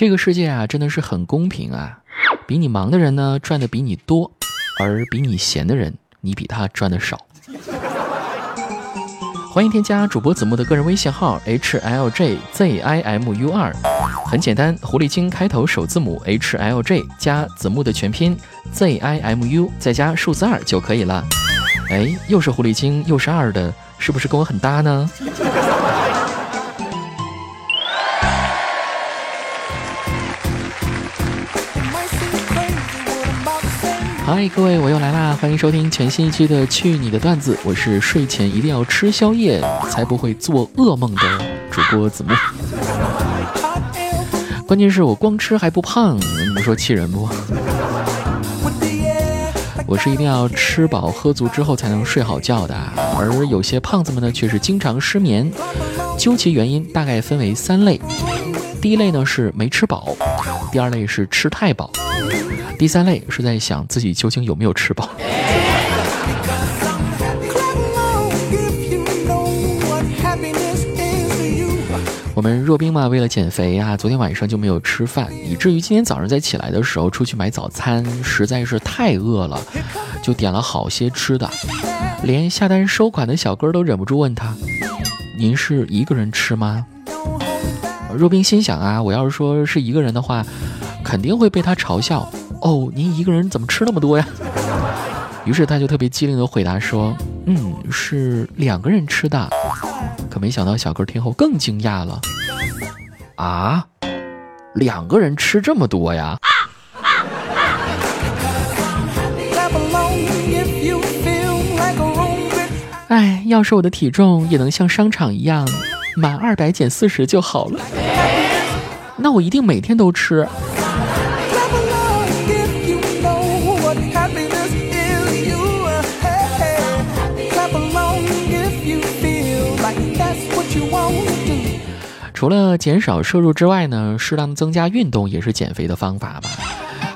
这个世界啊，真的是很公平啊！比你忙的人呢，赚的比你多，而比你闲的人，你比他赚的少。欢迎添加主播子木的个人微信号 h l j z i m u 二，很简单，狐狸精开头首字母 h l j 加子木的全拼 z i m u 再加数字二就可以了。哎，又是狐狸精又是二的，是不是跟我很搭呢？嗨，各位，我又来啦！欢迎收听全新一期的《去你的段子》，我是睡前一定要吃宵夜才不会做噩梦的主播子木。关键是我光吃还不胖，你们说气人不？我是一定要吃饱喝足之后才能睡好觉的，而有些胖子们呢，却是经常失眠。究其原因，大概分为三类：第一类呢是没吃饱，第二类是吃太饱。第三类是在想自己究竟有没有吃饱。我们若冰嘛，为了减肥啊，昨天晚上就没有吃饭，以至于今天早上在起来的时候出去买早餐，实在是太饿了，就点了好些吃的，连下单收款的小哥都忍不住问他：“您是一个人吃吗？”若冰心想啊，我要是说是一个人的话，肯定会被他嘲笑。哦，您一个人怎么吃那么多呀？于是他就特别机灵的回答说：“嗯，是两个人吃的。”可没想到小哥听后更惊讶了：“啊，两个人吃这么多呀？”哎，要是我的体重也能像商场一样，满二百减四十就好了，那我一定每天都吃。除了减少摄入之外呢，适当增加运动也是减肥的方法吧。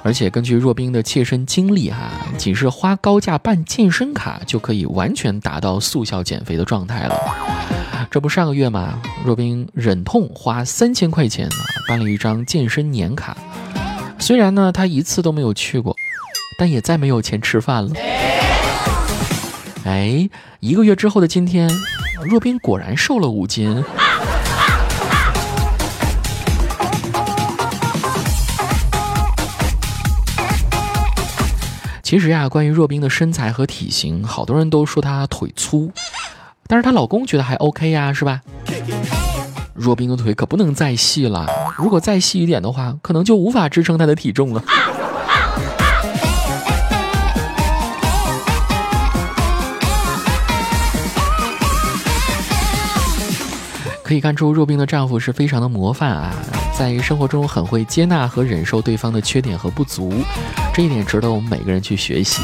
而且根据若冰的切身经历哈，仅是花高价办健身卡就可以完全达到速效减肥的状态了。这不上个月嘛，若冰忍痛花三千块钱办了一张健身年卡，虽然呢他一次都没有去过，但也再没有钱吃饭了。哎，一个月之后的今天，若冰果然瘦了五斤。其实呀，关于若冰的身材和体型，好多人都说她腿粗，但是她老公觉得还 OK 呀，是吧？若冰的腿可不能再细了，如果再细一点的话，可能就无法支撑她的体重了。可以看出，若冰的丈夫是非常的模范啊。在生活中很会接纳和忍受对方的缺点和不足，这一点值得我们每个人去学习。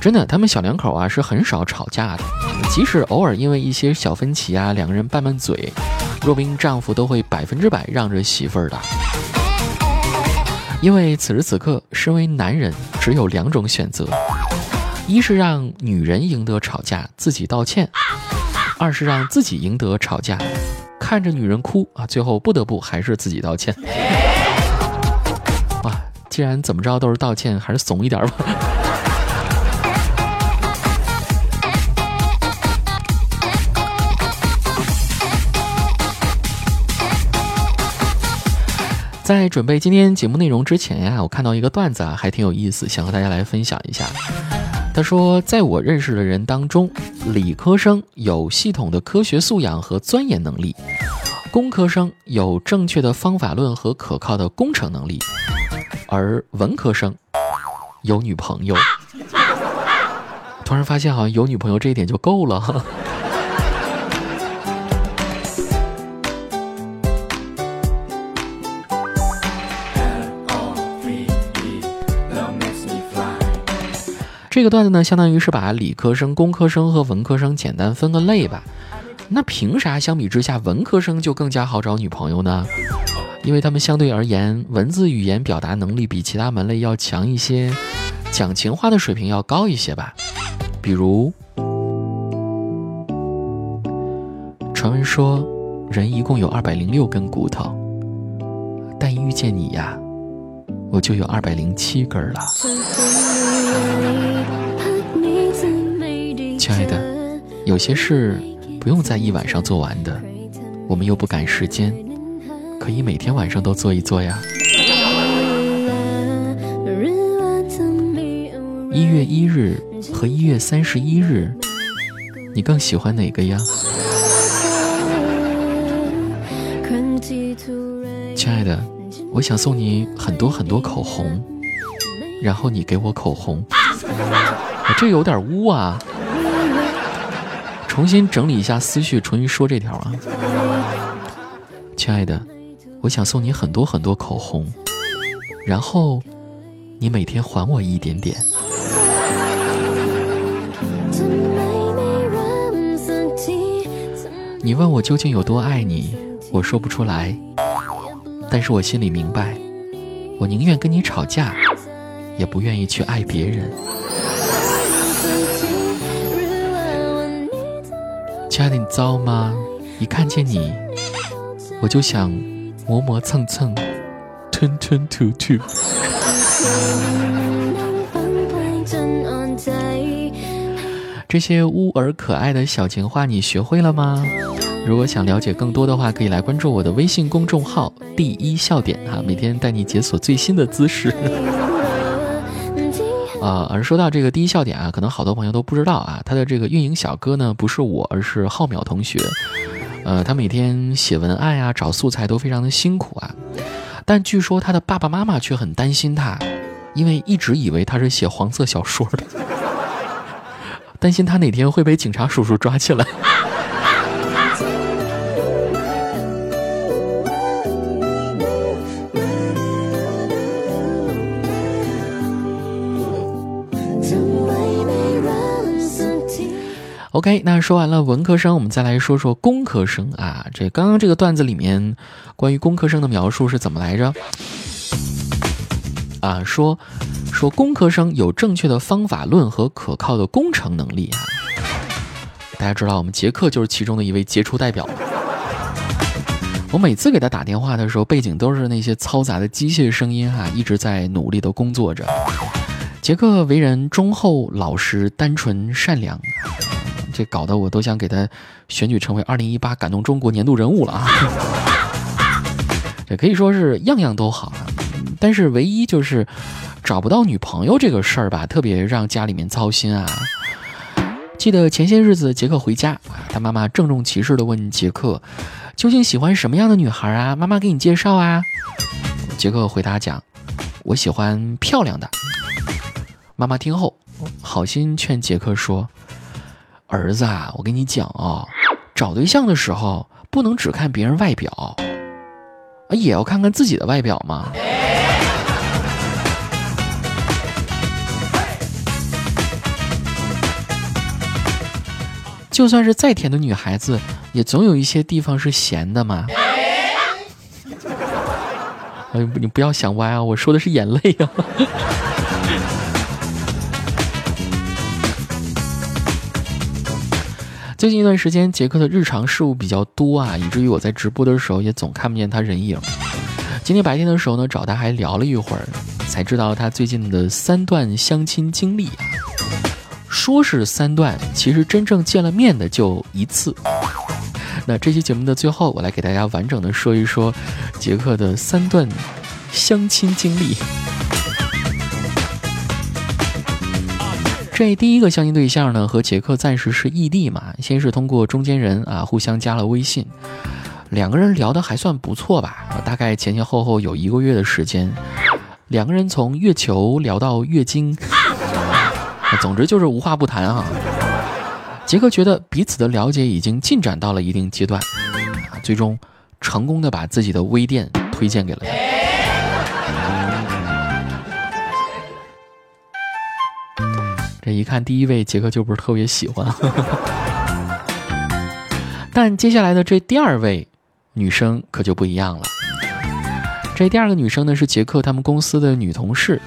真的，他们小两口啊是很少吵架的，即使偶尔因为一些小分歧啊，两个人拌拌嘴，若冰丈夫都会百分之百让着媳妇儿的。因为此时此刻，身为男人只有两种选择：一是让女人赢得吵架，自己道歉；二是让自己赢得吵架。看着女人哭啊，最后不得不还是自己道歉。哇，既然怎么着都是道歉，还是怂一点吧。在准备今天节目内容之前呀，我看到一个段子啊，还挺有意思，想和大家来分享一下。他说，在我认识的人当中，理科生有系统的科学素养和钻研能力，工科生有正确的方法论和可靠的工程能力，而文科生有女朋友。突然发现，好像有女朋友这一点就够了。这个段子呢，相当于是把理科生、工科生和文科生简单分个类吧。那凭啥相比之下，文科生就更加好找女朋友呢？因为他们相对而言，文字语言表达能力比其他门类要强一些，讲情话的水平要高一些吧。比如，传闻说，人一共有二百零六根骨头，但一遇见你呀，我就有二百零七根了。亲爱的，有些事不用在一晚上做完的，我们又不赶时间，可以每天晚上都做一做呀。一月一日和一月三十一日，你更喜欢哪个呀？亲爱的，我想送你很多很多口红，然后你给我口红。这有点污啊！重新整理一下思绪，重新说这条啊。亲爱的，我想送你很多很多口红，然后你每天还我一点点。你问我究竟有多爱你，我说不出来，但是我心里明白，我宁愿跟你吵架，也不愿意去爱别人。亲爱的，你糟吗？一看见你，我就想磨磨蹭蹭，吞吞吐吐。这些乌而可爱的小情话，你学会了吗？如果想了解更多的话，可以来关注我的微信公众号“第一笑点”哈，每天带你解锁最新的姿势。啊，而说到这个第一笑点啊，可能好多朋友都不知道啊，他的这个运营小哥呢，不是我，而是浩淼同学。呃，他每天写文案啊，找素材都非常的辛苦啊，但据说他的爸爸妈妈却很担心他，因为一直以为他是写黄色小说的。担心他哪天会被警察叔叔抓起来。OK，那说完了文科生，我们再来说说工科生啊。这刚刚这个段子里面，关于工科生的描述是怎么来着？啊，说。说工科生有正确的方法论和可靠的工程能力啊！大家知道，我们杰克就是其中的一位杰出代表。我每次给他打电话的时候，背景都是那些嘈杂的机械声音哈，一直在努力的工作着。杰克为人忠厚、老实、单纯、善良，这搞得我都想给他选举成为二零一八感动中国年度人物了啊！这可以说是样样都好，但是唯一就是。找不到女朋友这个事儿吧，特别让家里面操心啊。记得前些日子杰克回家啊，他妈妈郑重其事地问杰克：“究竟喜欢什么样的女孩啊？妈妈给你介绍啊。”杰克回答讲：“我喜欢漂亮的。”妈妈听后好心劝杰克说：“儿子啊，我跟你讲啊，找对象的时候不能只看别人外表，啊，也要看看自己的外表嘛。”就算是再甜的女孩子，也总有一些地方是咸的嘛。哎，你不要想歪啊！我说的是眼泪啊。最近一段时间，杰克的日常事务比较多啊，以至于我在直播的时候也总看不见他人影。今天白天的时候呢，找他还聊了一会儿，才知道他最近的三段相亲经历啊。说是三段，其实真正见了面的就一次。那这期节目的最后，我来给大家完整的说一说杰克的三段相亲经历。这第一个相亲对象呢，和杰克暂时是异地嘛，先是通过中间人啊互相加了微信，两个人聊得还算不错吧，大概前前后后有一个月的时间，两个人从月球聊到月经。总之就是无话不谈哈。杰克觉得彼此的了解已经进展到了一定阶段，最终成功的把自己的微店推荐给了他。这一看，第一位杰克就不是特别喜欢。但接下来的这第二位女生可就不一样了。这第二个女生呢，是杰克他们公司的女同事。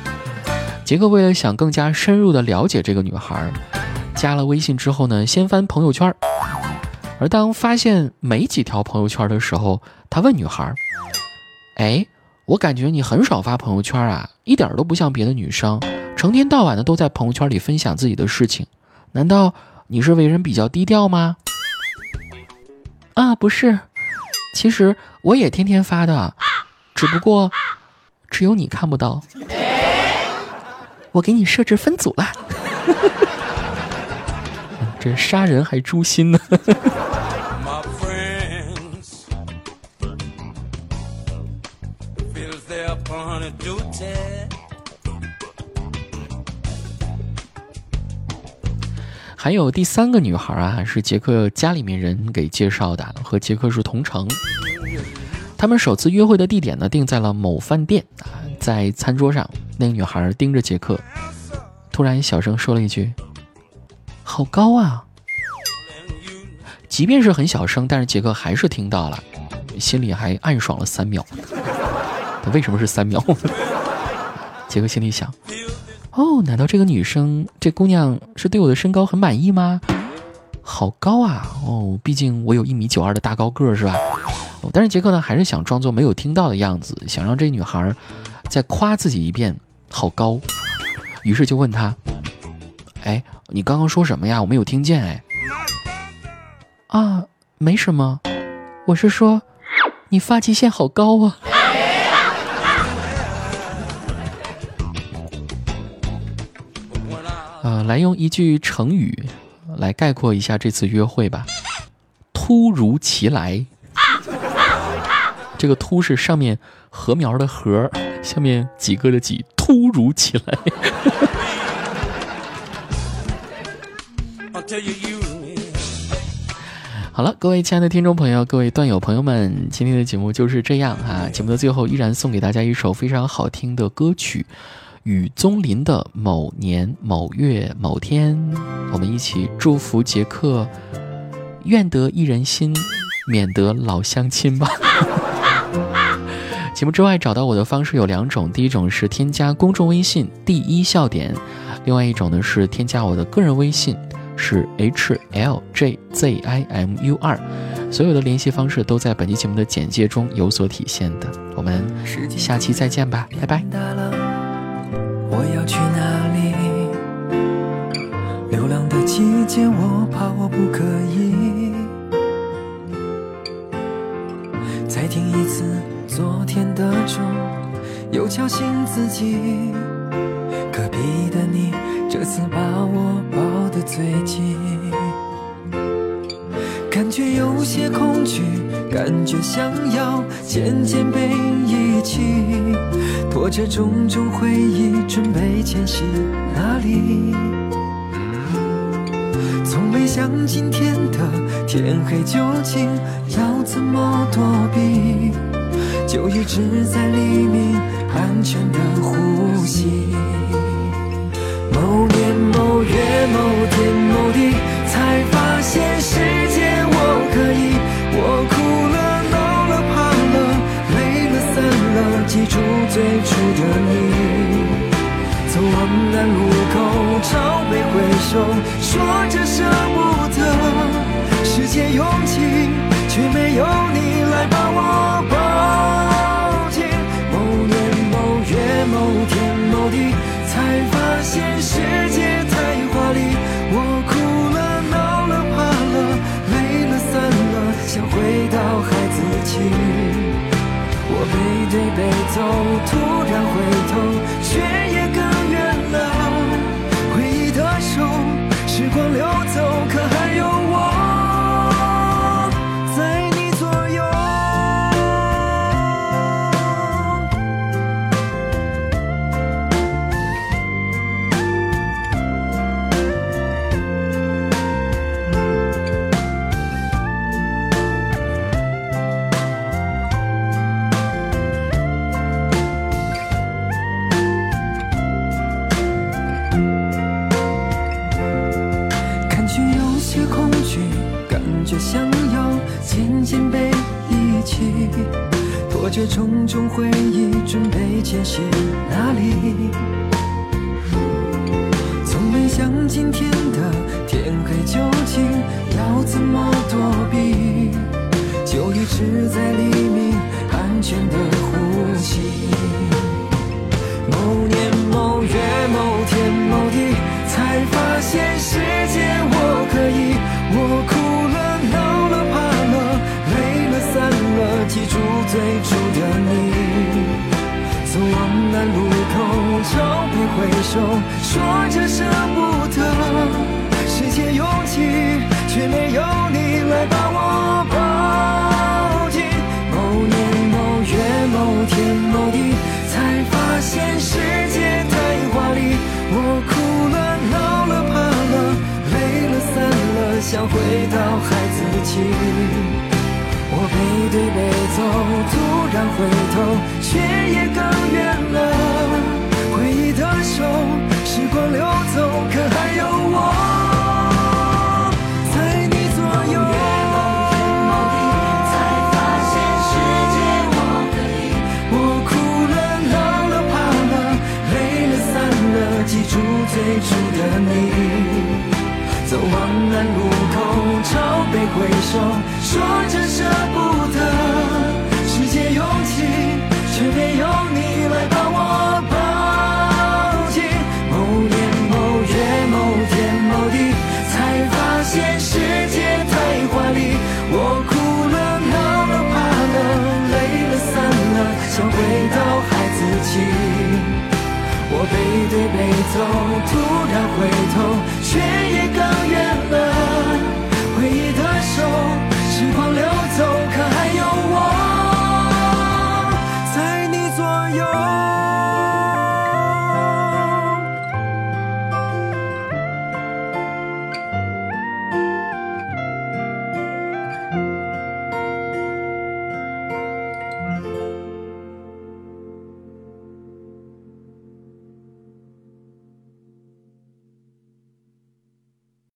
杰克为了想更加深入的了解这个女孩，加了微信之后呢，先翻朋友圈，而当发现没几条朋友圈的时候，他问女孩：“哎，我感觉你很少发朋友圈啊，一点都不像别的女生，成天到晚的都在朋友圈里分享自己的事情，难道你是为人比较低调吗？”啊，不是，其实我也天天发的，只不过只有你看不到。我给你设置分组了。这杀人还诛心呢。还有第三个女孩啊，是杰克家里面人给介绍的，和杰克是同城。他们首次约会的地点呢，定在了某饭店啊。在餐桌上，那个女孩盯着杰克，突然小声说了一句：“好高啊！”即便是很小声，但是杰克还是听到了，心里还暗爽了三秒。他为什么是三秒？杰克心里想：“哦，难道这个女生，这姑娘是对我的身高很满意吗？好高啊！哦，毕竟我有一米九二的大高个，是吧？”但是杰克呢，还是想装作没有听到的样子，想让这女孩再夸自己一遍，好高。于是就问她：“哎，你刚刚说什么呀？我没有听见。”哎。啊，没什么，我是说，你发际线好高啊！来用一句成语来概括一下这次约会吧，突如其来。这个“突”是上面禾苗的“禾”，下面几个的“几”，突如其来。好了，各位亲爱的听众朋友，各位段友朋友们，今天的节目就是这样啊！节目的最后，依然送给大家一首非常好听的歌曲，雨宗林的《某年某月某天》，我们一起祝福杰克，愿得一人心，免得老相亲吧。节目之外找到我的方式有两种，第一种是添加公众微信“第一笑点”，另外一种呢是添加我的个人微信。是 h l j z i m u 二，所有的联系方式都在本期节目的简介中有所体现的。我们下期再见吧，拜拜。我要去哪里？流浪的季节，我怕我不可以。再听一次昨天的钟，又敲醒自己。隔壁的你，这次把我抱得最紧，感觉有些恐惧，感觉想要渐渐被遗弃，拖着种种回忆准备前行哪里？从没想今天的天黑究竟要怎么躲避，就一直在黎明安全的呼吸。某年某月某天某地，说着舍不得。世界拥挤，却没有你来把我抱紧。某年某月某天某地。才发现世界太华丽，我哭了、闹了、怕了、累了、散了，想回到孩子气。我背对背走，突然回头，却也这种种回忆，准备前行哪里？从没。想今天的天黑究竟要怎么躲避？就一直在黎明安全的说着舍不得。世界拥挤，却没有你来把我抱紧。某年某月某天某地，才发现世界太华丽。我哭了，闹了，怕了，累了，散了，想回到孩子气。我背对背走，突然回头，记住最初的你。走往南路口，朝北挥手，说着舍不得。世界拥挤，却没有你来把我抱紧。某年某月某天某地，才发现世界太华丽。我哭了，闹了，怕了，累了，散了，想回到孩子气。我背对背走，突然回，